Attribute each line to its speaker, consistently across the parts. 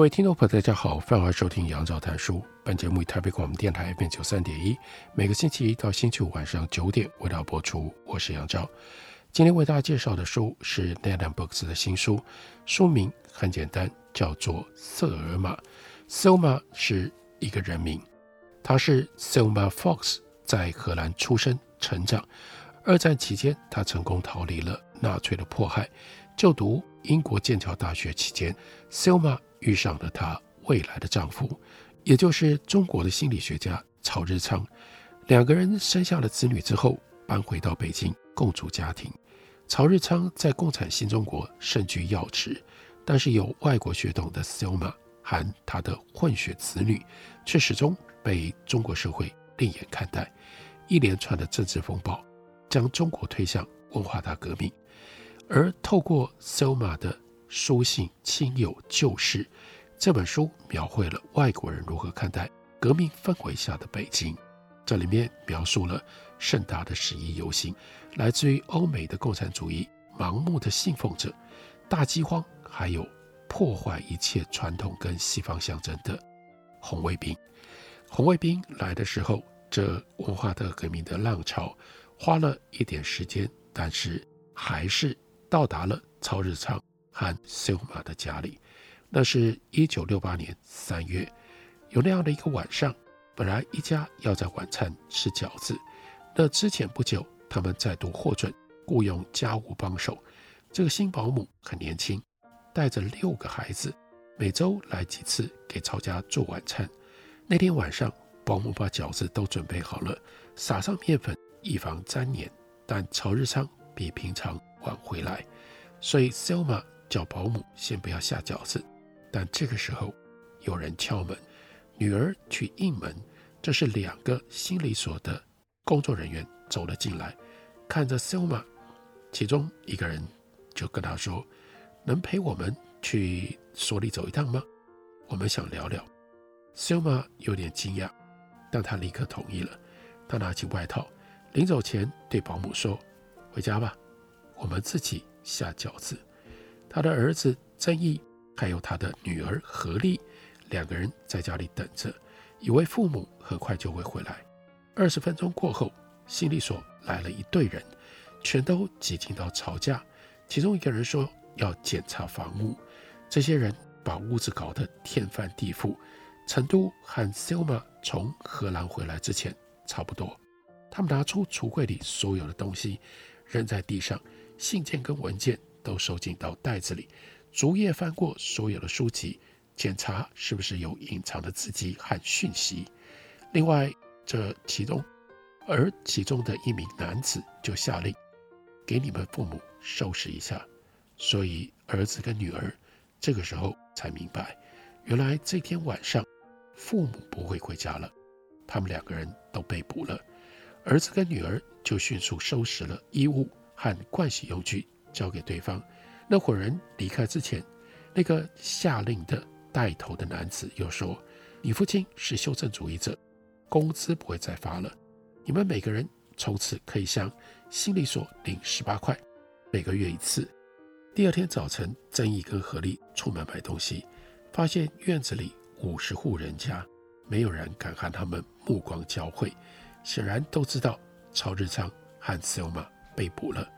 Speaker 1: 各位听众朋友，大家好，欢迎收听杨照谈书。本节目以台北广播电台 FM 九三点一，每个星期一到星期五晚上九点为大家播出。我是杨照。今天为大家介绍的书是 NetAnd Books 的新书，书名很简单，叫做《瑟尔玛》。Selma 是一个人名，他是 Selma Fox，在荷兰出生成长。二战期间，他成功逃离了纳粹的迫害。就读英国剑桥大学期间，Selma 遇上了她未来的丈夫，也就是中国的心理学家曹日昌。两个人生下了子女之后，搬回到北京共组家庭。曹日昌在共产新中国身居要职，但是有外国血统的 Selma 和他的混血子女，却始终被中国社会另眼看待。一连串的政治风暴将中国推向文化大革命，而透过 Selma 的书信亲友旧事，这本书描绘了外国人如何看待革命氛围下的北京。这里面描述了盛大的十一游行，来自于欧美的共产主义盲目的信奉者，大饥荒，还有破坏一切传统跟西方象征的红卫兵。红卫兵来的时候，这文化大革命的浪潮花了一点时间，但是还是到达了超日昌。和 Silma 的家里，那是一九六八年三月，有那样的一个晚上，本来一家要在晚餐吃饺子，那之前不久，他们再度获准雇佣家务帮手。这个新保姆很年轻，带着六个孩子，每周来几次给曹家做晚餐。那天晚上，保姆把饺子都准备好了，撒上面粉，以防粘黏。但曹日昌比平常晚回来，所以 Selma。叫保姆先不要下饺子，但这个时候有人敲门，女儿去应门。这是两个心理所的工作人员走了进来，看着 Selma，其中一个人就跟他说：“能陪我们去所里走一趟吗？我们想聊聊。”Selma 有点惊讶，但他立刻同意了。他拿起外套，临走前对保姆说：“回家吧，我们自己下饺子。”他的儿子曾毅还有他的女儿何丽，两个人在家里等着，以为父母很快就会回来。二十分钟过后，心理所来了一队人，全都挤进到曹家。其中一个人说要检查房屋，这些人把屋子搞得天翻地覆。程度和 Selma 从荷兰回来之前差不多。他们拿出橱柜里所有的东西，扔在地上，信件跟文件。都收进到袋子里，逐页翻过所有的书籍，检查是不是有隐藏的字迹和讯息。另外，这其中，而其中的一名男子就下令，给你们父母收拾一下。所以，儿子跟女儿这个时候才明白，原来这天晚上父母不会回家了，他们两个人都被捕了。儿子跟女儿就迅速收拾了衣物和盥洗用具。交给对方。那伙人离开之前，那个下令的带头的男子又说：“你父亲是修正主义者，工资不会再发了。你们每个人从此可以向心理所领十八块，每个月一次。”第二天早晨，曾毅跟何丽出门买东西，发现院子里五十户人家，没有人敢和他们目光交汇，显然都知道曹日昌和 Selma 被捕了。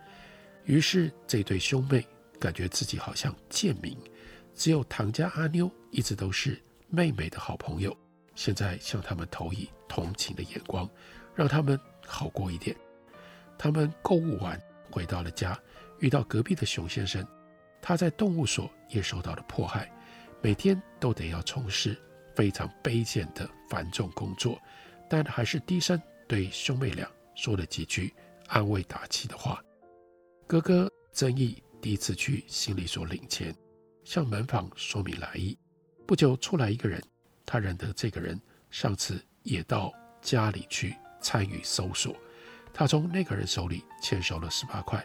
Speaker 1: 于是这对兄妹感觉自己好像贱民，只有唐家阿妞一直都是妹妹的好朋友，现在向他们投以同情的眼光，让他们好过一点。他们购物完回到了家，遇到隔壁的熊先生，他在动物所也受到了迫害，每天都得要从事非常卑贱的繁重工作，但还是低声对兄妹俩说了几句安慰打气的话。哥哥曾毅第一次去心理所领钱，向门房说明来意。不久出来一个人，他认得这个人，上次也到家里去参与搜索。他从那个人手里签收了十八块，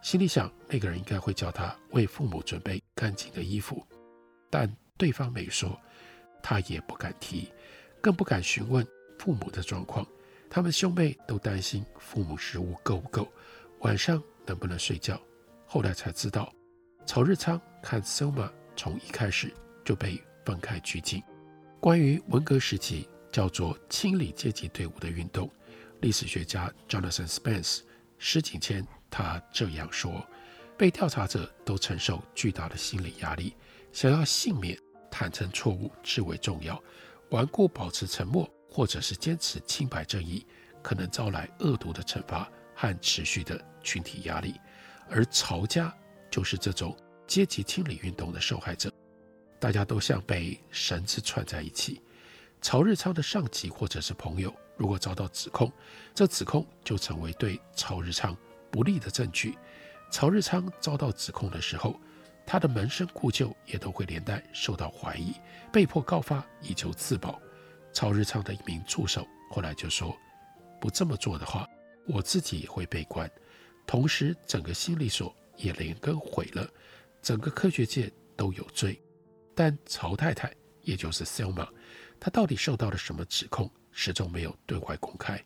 Speaker 1: 心里想那个人应该会叫他为父母准备干净的衣服，但对方没说，他也不敢提，更不敢询问父母的状况。他们兄妹都担心父母食物够不够，晚上能不能睡觉。后来才知道，曹日昌和 Selma 从一开始就被分开拘禁。关于文革时期叫做清理阶级队伍的运动，历史学家 Jonathan Spence 施景谦他这样说：被调查者都承受巨大的心理压力，想要幸免，坦诚错误至为重要。顽固保持沉默，或者是坚持清白正义，可能招来恶毒的惩罚和持续的群体压力。而曹家就是这种阶级清理运动的受害者，大家都像被绳子串在一起。曹日昌的上级或者是朋友，如果遭到指控，这指控就成为对曹日昌不利的证据。曹日昌遭到指控的时候，他的门生故旧也都会连带受到怀疑，被迫告发以求自保。曹日昌的一名助手后来就说：“不这么做的话，我自己也会被关，同时整个心理所也连根毁了，整个科学界都有罪。”但曹太太，也就是 Selma，她到底受到了什么指控，始终没有对外公开，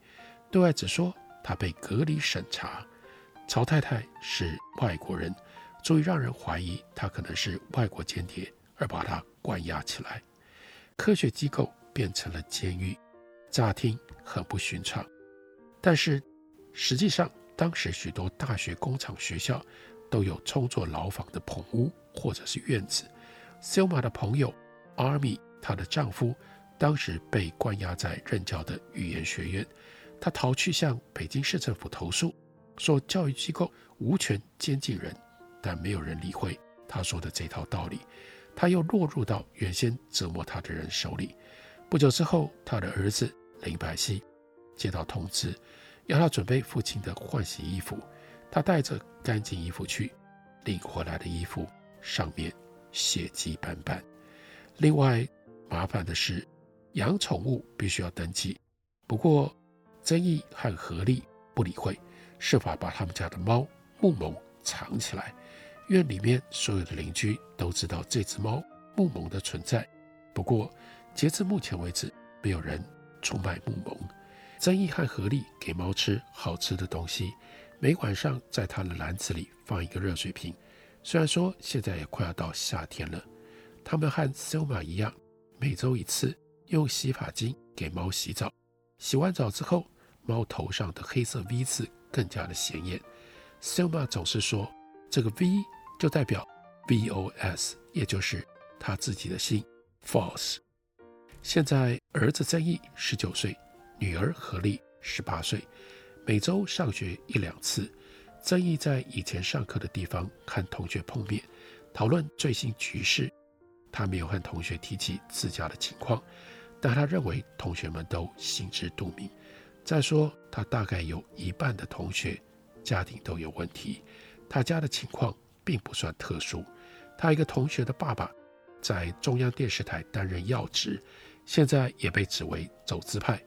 Speaker 1: 对外只说她被隔离审查。曹太太是外国人。足以让人怀疑她可能是外国间谍，而把她关押起来。科学机构变成了监狱，乍听很不寻常。但是实际上，当时许多大学、工厂、学校都有充作牢房的棚屋或者是院子。Selma 的朋友 Army，她的丈夫当时被关押在任教的语言学院，他逃去向北京市政府投诉，说教育机构无权监禁人。但没有人理会他说的这套道理，他又落入到原先折磨他的人手里。不久之后，他的儿子林百熙接到通知，要他准备父亲的换洗衣服。他带着干净衣服去，领回来的衣服上面血迹斑斑。另外，麻烦的是养宠物必须要登记，不过曾毅和何丽不理会，设法把他们家的猫木萌藏起来。院里面所有的邻居都知道这只猫木萌的存在，不过截至目前为止，没有人出卖木萌。曾毅和何丽给猫吃好吃的东西，每晚上在它的篮子里放一个热水瓶。虽然说现在也快要到夏天了，他们和 Selma 一样，每周一次用洗发精给猫洗澡。洗完澡之后，猫头上的黑色 V 字更加的显眼。Selma 总是说这个 V。就代表 VOS，也就是他自己的姓 False。现在儿子曾毅十九岁，女儿何丽十八岁，每周上学一两次。曾毅在以前上课的地方和同学碰面，讨论最新局势。他没有和同学提起自家的情况，但他认为同学们都心知肚明。再说，他大概有一半的同学家庭都有问题，他家的情况。并不算特殊。他一个同学的爸爸在中央电视台担任要职，现在也被指为走资派，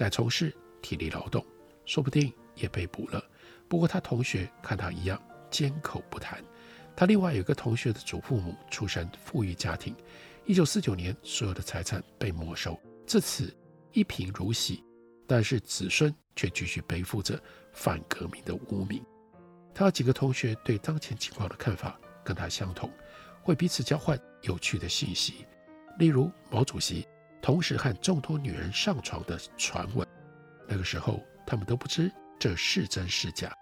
Speaker 1: 改从事体力劳动，说不定也被捕了。不过他同学看他一样缄口不谈。他另外有个同学的祖父母出身富裕家庭，一九四九年所有的财产被没收，自此一贫如洗，但是子孙却继续背负着反革命的污名。他有几个同学对当前情况的看法跟他相同，会彼此交换有趣的信息，例如毛主席同时和众多女人上床的传闻。那个时候他们都不知这是真是假。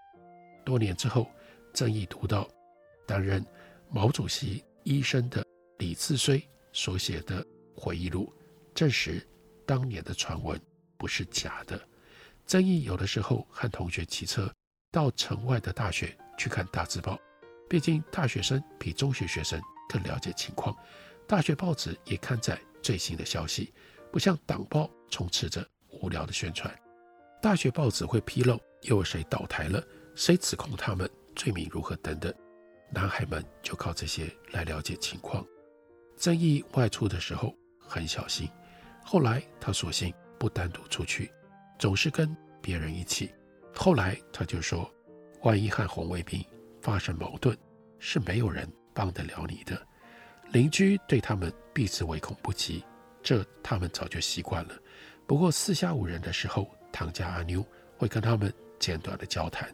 Speaker 1: 多年之后，曾毅读到担任毛主席医生的李自绥所写的回忆录，证实当年的传闻不是假的。曾毅有的时候和同学骑车。到城外的大学去看大字报，毕竟大学生比中学学生更了解情况。大学报纸也刊载最新的消息，不像党报充斥着无聊的宣传。大学报纸会披露又有谁倒台了，谁指控他们，罪名如何等等。男孩们就靠这些来了解情况。曾毅外出的时候很小心，后来他索性不单独出去，总是跟别人一起。后来他就说，万一和红卫兵发生矛盾，是没有人帮得了你的。邻居对他们避之唯恐不及，这他们早就习惯了。不过四下无人的时候，唐家阿妞会跟他们简短的交谈。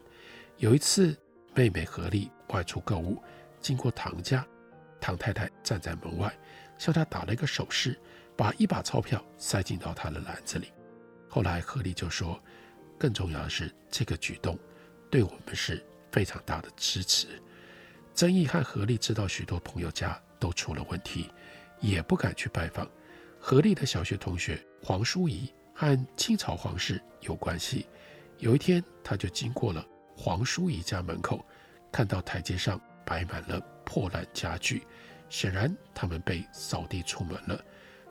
Speaker 1: 有一次，妹妹何丽外出购物，经过唐家，唐太太站在门外，向她打了一个手势，把一把钞票塞进到她的篮子里。后来何丽就说，更重要的是，这个举动对我们是非常大的支持。曾毅和何丽知道许多朋友家都出了问题，也不敢去拜访。何丽的小学同学黄淑仪和清朝皇室有关系。有一天，他就经过了黄淑仪家门口，看到台阶上摆满了破烂家具，显然他们被扫地出门了。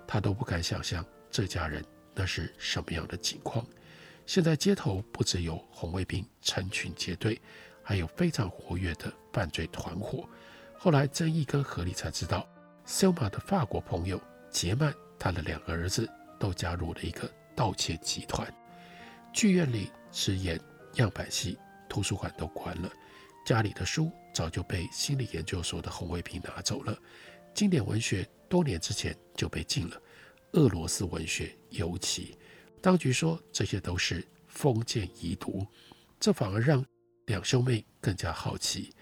Speaker 1: 他都不敢想象这家人那是什么样的情况。现在街头不只有红卫兵成群结队，还有非常活跃的犯罪团伙。后来，曾毅跟何丽才知道，Selma 的法国朋友杰曼，他的两个儿子都加入了一个盗窃集团。剧院里是演样板戏，图书馆都关了，家里的书早就被心理研究所的红卫兵拿走了。经典文学多年之前就被禁了，俄罗斯文学尤其。当局说这些都是封建遗毒，这反而让两兄妹更加好奇。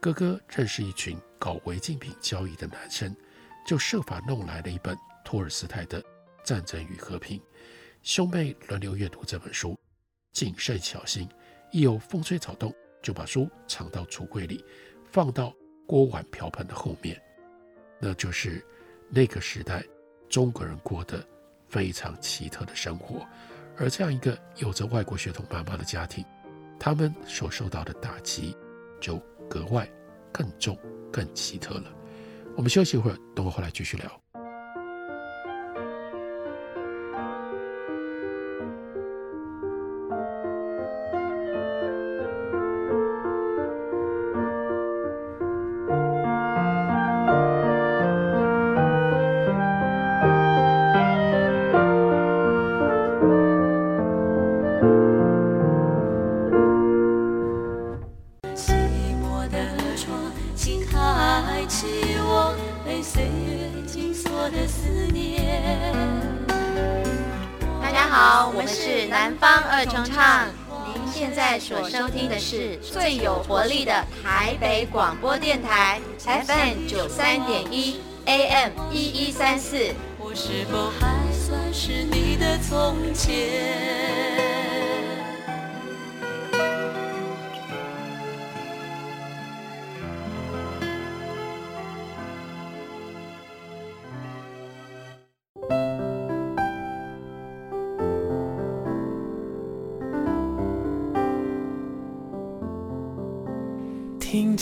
Speaker 1: 哥哥认识一群搞违禁品交易的男生，就设法弄来了一本托尔斯泰的《战争与和平》。兄妹轮流阅读这本书，谨慎小心，一有风吹草动，就把书藏到橱柜里，放到锅碗瓢盆的后面。那就是那个时代中国人过的非常奇特的生活。而这样一个有着外国血统妈妈的家庭，他们所受到的打击就格外更重、更奇特了。我们休息一会儿，等会回来继续聊。
Speaker 2: 北广播电台，FM 九三点一，AM 一一三四。我是否还算是你的从前？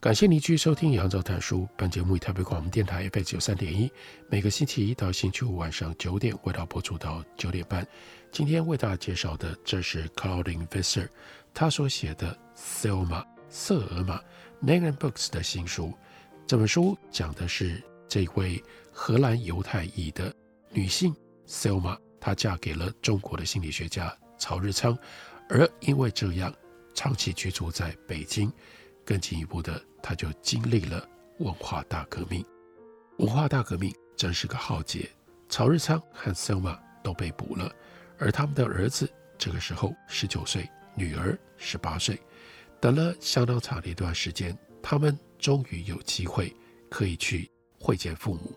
Speaker 1: 感谢您继续收听《杨照谈书》。本节目以台北广播电台 FM 九三点一，每个星期一到星期五晚上九点，为大家播出到九点半。今天为大家介绍的，这是 Claudine Visser 他所写的《Selma 瑟尔玛》Penguin Books 的新书。这本书讲的是这位荷兰犹太裔的女性 Selma，她嫁给了中国的心理学家曹日昌，而因为这样，长期居住在北京。更进一步的，他就经历了文化大革命。文化大革命真是个浩劫，曹日昌和 Selma 都被捕了，而他们的儿子这个时候十九岁，女儿十八岁。等了相当长的一段时间，他们终于有机会可以去会见父母。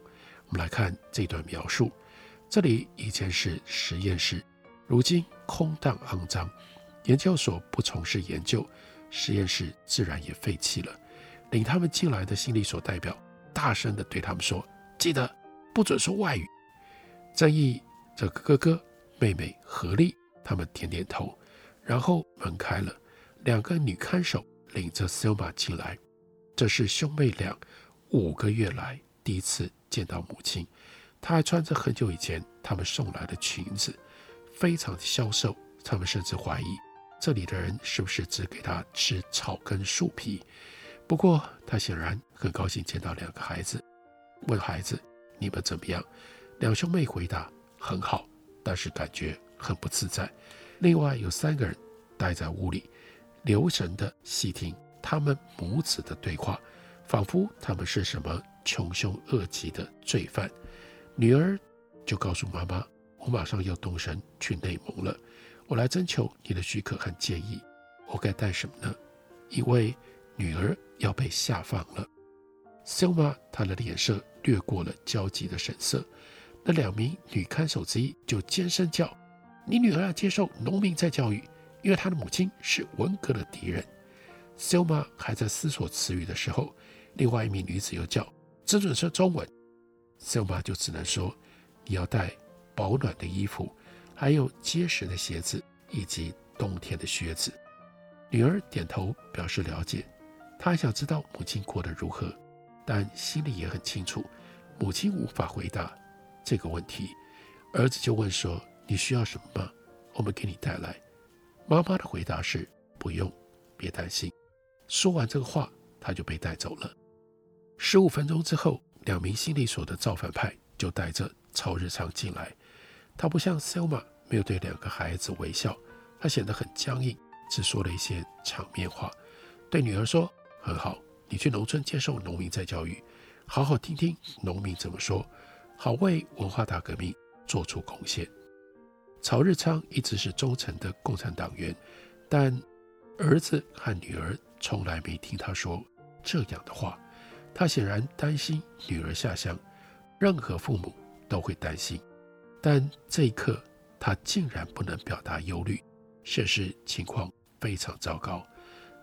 Speaker 1: 我们来看这段描述：这里以前是实验室，如今空荡肮脏。研究所不从事研究，实验室自然也废弃了。领他们进来的心理所代表大声地对他们说：“记得不准说外语。”正义这个哥哥、妹妹合力，他们点点头，然后门开了，两个女看守领着 Selma 进来。这是兄妹俩五个月来第一次见到母亲，她还穿着很久以前他们送来的裙子，非常的消瘦。他们甚至怀疑这里的人是不是只给他吃草根树皮。不过他显然很高兴见到两个孩子，问孩子：“你们怎么样？”两兄妹回答：“很好，但是感觉很不自在。”另外有三个人待在屋里，留神地细听他们母子的对话，仿佛他们是什么穷凶恶极的罪犯。女儿就告诉妈妈：“我马上要动身去内蒙了，我来征求你的许可和建议。我该带什么呢？因为女儿要被下放了。” Selma 她的脸色掠过了焦急的神色。那两名女看守之一就尖声叫：“你女儿要接受农民再教育，因为她的母亲是文革的敌人。” Selma 还在思索词语的时候，另外一名女子又叫：“只准说中文。” Selma 就只能说：“你要带保暖的衣服，还有结实的鞋子以及冬天的靴子。”女儿点头表示了解，她想知道母亲过得如何，但心里也很清楚，母亲无法回答。这个问题，儿子就问说：“你需要什么吗？我们给你带来。”妈妈的回答是：“不用，别担心。”说完这个话，他就被带走了。十五分钟之后，两名心理所的造反派就带着超日常进来。他不像 Selma，没有对两个孩子微笑，他显得很僵硬，只说了一些场面话，对女儿说：“很好，你去农村接受农民再教育，好好听听农民怎么说。”好为文化大革命做出贡献。曹日昌一直是忠诚的共产党员，但儿子和女儿从来没听他说这样的话。他显然担心女儿下乡，任何父母都会担心。但这一刻，他竟然不能表达忧虑，显示情况非常糟糕。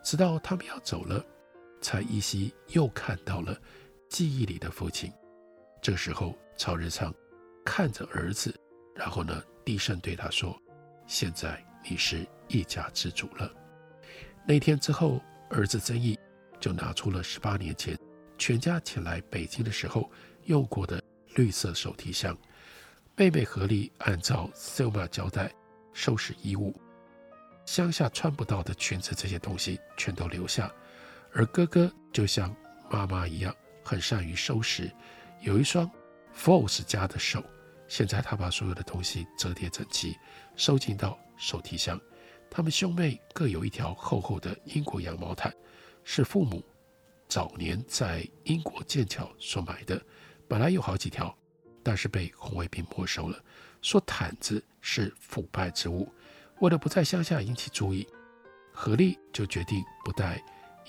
Speaker 1: 直到他们要走了，才依稀又看到了记忆里的父亲。这时候。曹日昌看着儿子，然后呢，低声对他说：“现在你是一家之主了。”那天之后，儿子曾毅就拿出了十八年前全家前来北京的时候用过的绿色手提箱。妹妹合力按照 Selma 交代收拾衣物，乡下穿不到的裙子这些东西全都留下。而哥哥就像妈妈一样，很善于收拾，有一双。Foss 家的手，现在他把所有的东西折叠整齐，收进到手提箱。他们兄妹各有一条厚厚的英国羊毛毯，是父母早年在英国剑桥所买的。本来有好几条，但是被红卫兵没收了，说毯子是腐败之物。为了不在乡下引起注意，何力就决定不带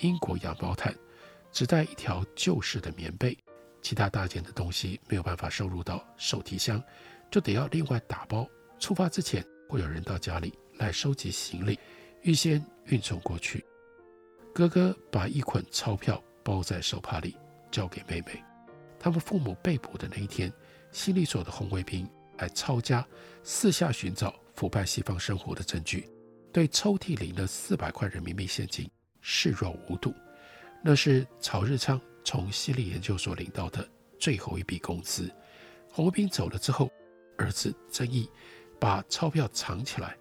Speaker 1: 英国羊毛毯，只带一条旧式的棉被。其他大件的东西没有办法收入到手提箱，就得要另外打包。出发之前会有人到家里来收集行李，预先运送过去。哥哥把一捆钞票包在手帕里，交给妹妹。他们父母被捕的那一天，心理所的红卫兵来抄家，四下寻找腐败西方生活的证据，对抽屉里的四百块人民币现金视若无睹。那是曹日昌。从心理研究所领到的最后一笔工资，红卫兵走了之后，儿子曾毅把钞票藏起来，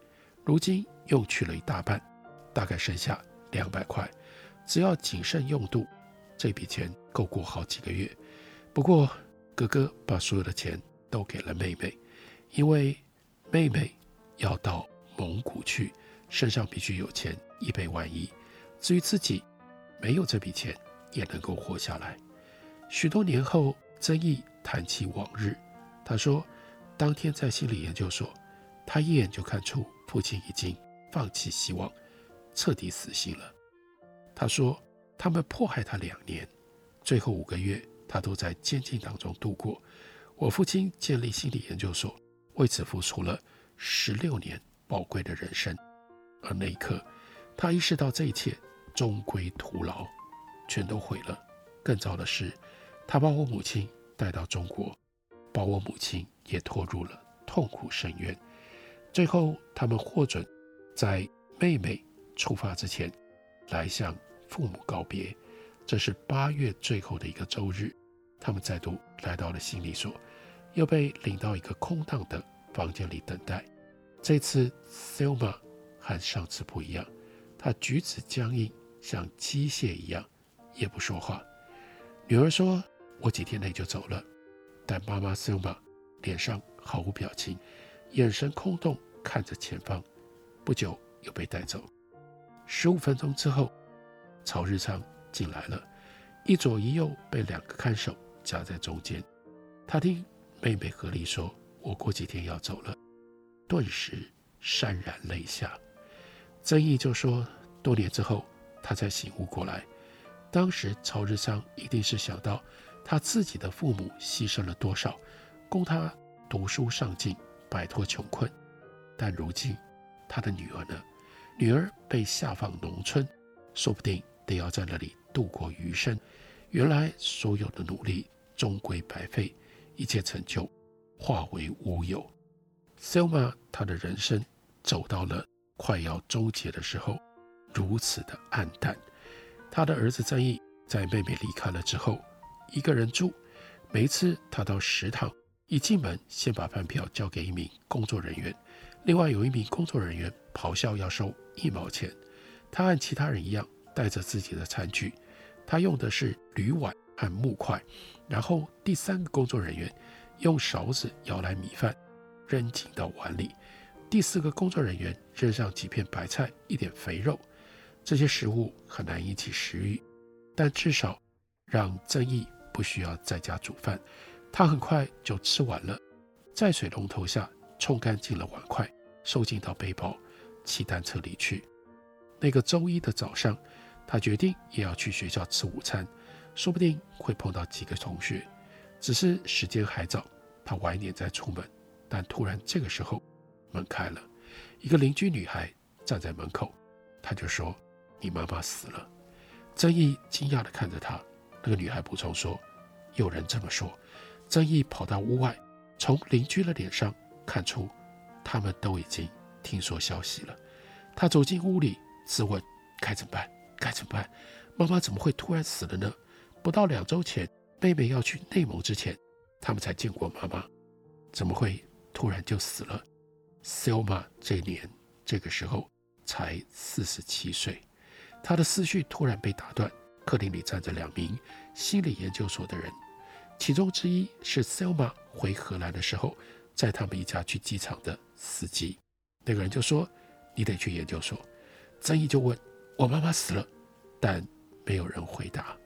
Speaker 1: 如今用去了一大半，大概剩下两百块，只要谨慎用度，这笔钱够过好几个月。不过哥哥把所有的钱都给了妹妹，因为妹妹要到蒙古去，身上必须有钱以备万一。至于自己，没有这笔钱。也能够活下来。许多年后，曾毅谈起往日，他说：“当天在心理研究所，他一眼就看出父亲已经放弃希望，彻底死心了。”他说：“他们迫害他两年，最后五个月他都在监禁当中度过。我父亲建立心理研究所，为此付出了十六年宝贵的人生。而那一刻，他意识到这一切终归徒劳，全都毁了。更糟的是，他把我母亲带到中国，把我母亲也拖入了痛苦深渊。最后，他们获准在妹妹出发之前来向父母告别。这是八月最后的一个周日，他们再度来到了心理所，又被领到一个空荡的房间里等待。这次 Selma 和上次不一样，她举止僵硬，像机械一样，也不说话。女儿说：“我几天内就走了。”但妈妈 Selma 脸上毫无表情，眼神空洞，看着前方。不久又被带走。十五分钟之后，曹日昌进来了，一左一右被两个看守夹在中间。他听妹妹何丽说：“我过几天要走了。”顿时潸然泪下。曾毅就说：“多年之后，他才醒悟过来，当时曹日昌一定是想到他自己的父母牺牲了多少，供他读书上进，摆脱穷困。但如今，他的女儿呢？女儿被下放农村，说不定得要在那里度过余生。原来所有的努力终归白费，一切成就化为乌有。Selma，她的人生走到了快要终结的时候，如此的黯淡。他的儿子曾毅在妹妹离开了之后，一个人住。每一次他到食堂，一进门先把饭票交给一名工作人员，另外有一名工作人员咆哮要收一毛钱。他和其他人一样带着自己的餐具，他用的是铝碗和木块。然后第三个工作人员用勺子舀来米饭，扔进到碗里。第四个工作人员扔上几片白菜，一点肥肉。这些食物很难引起食欲，但至少让曾毅不需要在家煮饭。他很快就吃完了，在水龙头下冲干净了碗筷，收进到背包，骑单车离去。那个周一的早上，他决定也要去学校吃午餐，说不定会碰到几个同学。只是时间还早，他晚一点再出门。但突然这个时候，门开了，一个邻居女孩站在门口，他就说。你妈妈死了，曾毅惊讶地看着她。那个女孩补充说：“有人这么说。”曾毅跑到屋外，从邻居的脸上看出，他们都已经听说消息了。他走进屋里，自问：该怎么办？该怎么办？妈妈怎么会突然死了呢？不到两周前，妹妹要去内蒙之前，他们才见过妈妈，怎么会突然就死了？Selma 这年这个时候才四十七岁。他的思绪突然被打断。客厅里站着两名心理研究所的人，其中之一是 Selma 回荷兰的时候，载他们一家去机场的司机。那个人就说：“你得去研究所。”曾毅就问：“我妈妈死了？”但没有人回答。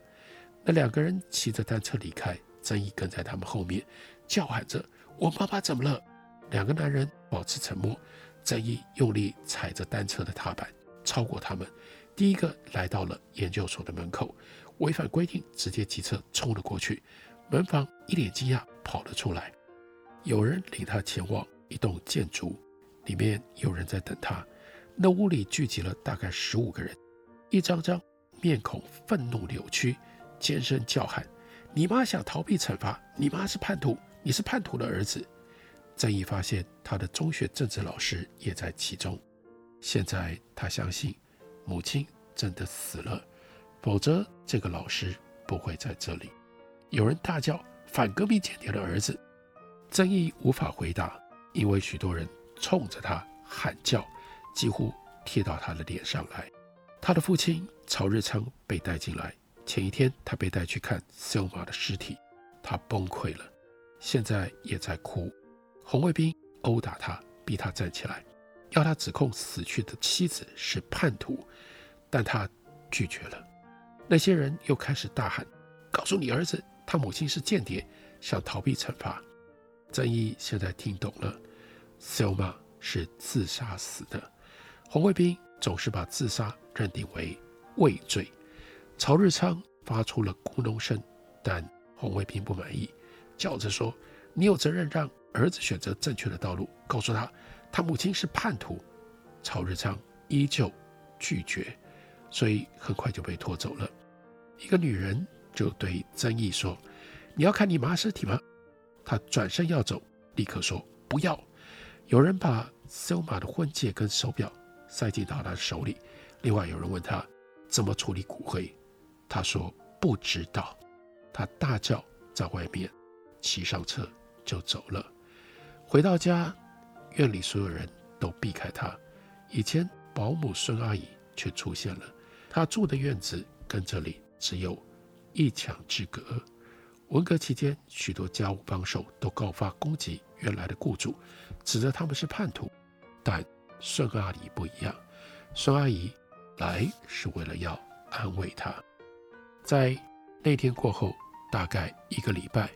Speaker 1: 那两个人骑着单车离开，曾毅跟在他们后面，叫喊着：“我妈妈怎么了？”两个男人保持沉默。曾毅用力踩着单车的踏板，超过他们。第一个来到了研究所的门口，违反规定，直接骑车冲了过去。门房一脸惊讶，跑了出来。有人领他前往一栋建筑，里面有人在等他。那屋里聚集了大概十五个人，一张张面孔愤怒扭曲，尖声叫喊：“你妈想逃避惩罚，你妈是叛徒，你是叛徒的儿子。”曾毅发现他的中学政治老师也在其中。现在他相信。母亲真的死了，否则这个老师不会在这里。有人大叫：“反革命间谍的儿子！”曾毅无法回答，因为许多人冲着他喊叫，几乎贴到他的脸上来。他的父亲曹日昌被带进来，前一天他被带去看 Selma 的尸体，他崩溃了，现在也在哭。红卫兵殴打他，逼他站起来。要他指控死去的妻子是叛徒，但他拒绝了。那些人又开始大喊：“告诉你儿子，他母亲是间谍，想逃避惩罚。”曾毅现在听懂了，Selma 是自杀死的。红卫兵总是把自杀认定为畏罪。曹日昌发出了咕噥声，但红卫兵不满意，叫着说：“你有责任让儿子选择正确的道路，告诉他他母亲是叛徒。曹日昌依旧拒绝，所以很快就被拖走了。一个女人就对曾毅说：“你要看你妈尸体吗？”他转身要走，立刻说：“不要。”有人把 Selma 的婚戒跟手表塞进到他的手里。另外有人问他怎么处理骨灰，他说不知道。他大叫，在外面骑上车就走了。回到家，院里所有人都避开他。以前保姆孙阿姨却出现了。她住的院子跟这里只有一墙之隔。文革期间，许多家务帮手都告发攻击原来的雇主，指责他们是叛徒。但孙阿姨不一样，孙阿姨来是为了要安慰她。在那天过后，大概一个礼拜，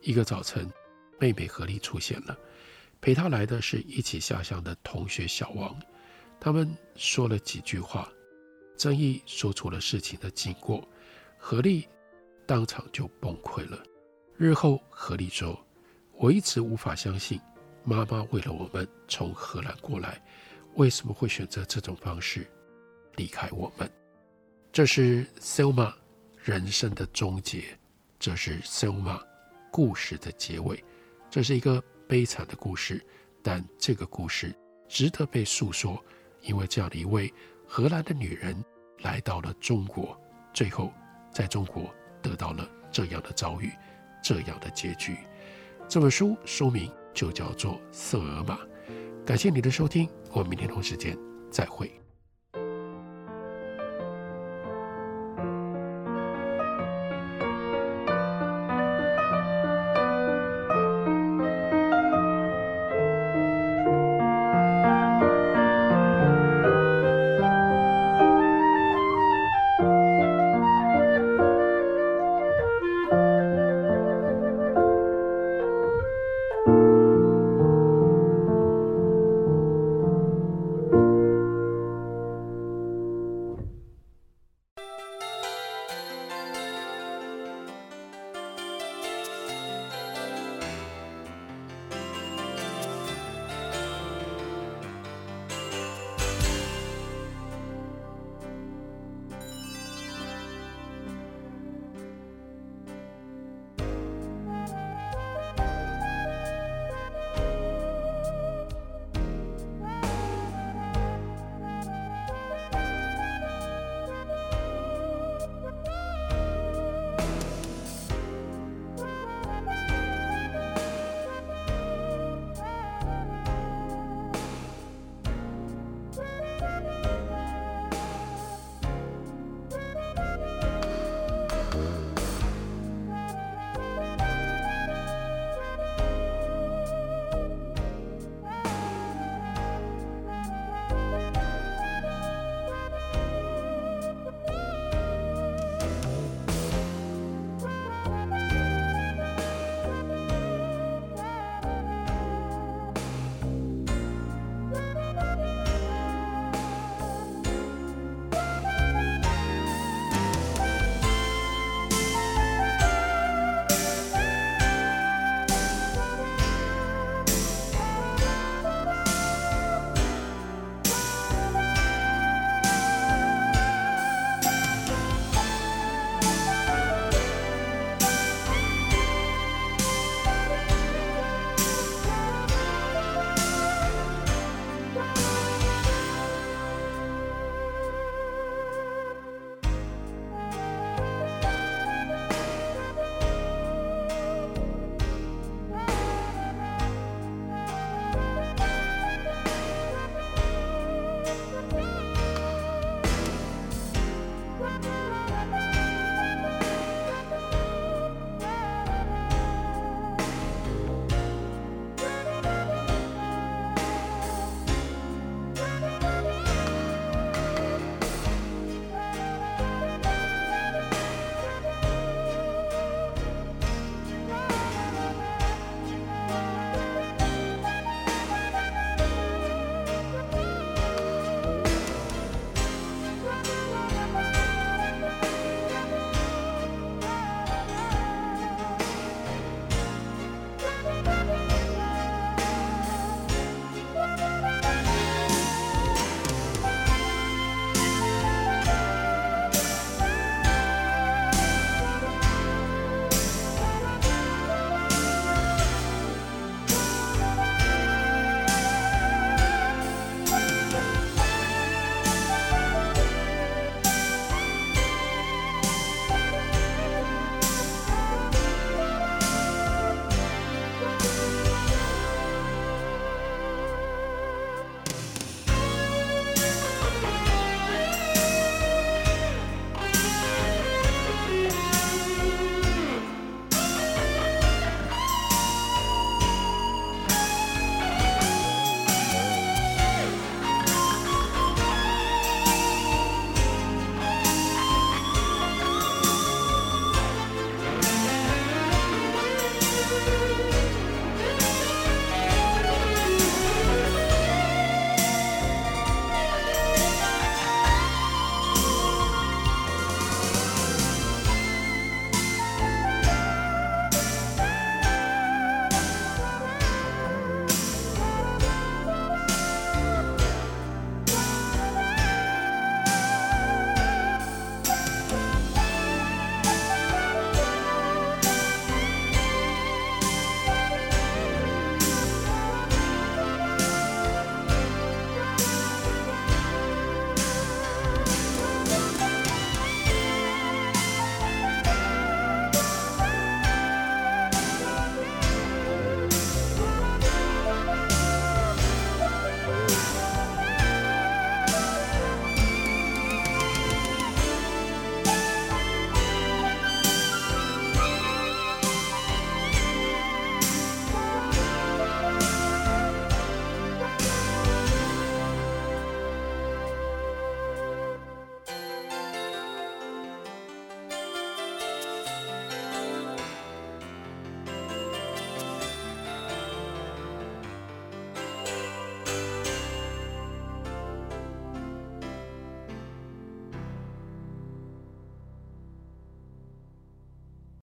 Speaker 1: 一个早晨，妹妹何丽出现了。陪她来的是一起下乡的同学小王。他们说了几句话，曾毅说出了事情的经过，何丽当场就崩溃了。日后，何丽说：“我一直无法相信，妈妈为了我们从荷兰过来，为什么会选择这种方式离开我们？”这是 Selma 人生的终结，这是 Selma 故事的结尾。这是一个悲惨的故事，但这个故事值得被诉说。因为这样的一位荷兰的女人来到了中国，最后在中国得到了这样的遭遇，这样的结局。这本书书名就叫做《瑟尔玛》。感谢你的收听，我们明天同时间再会。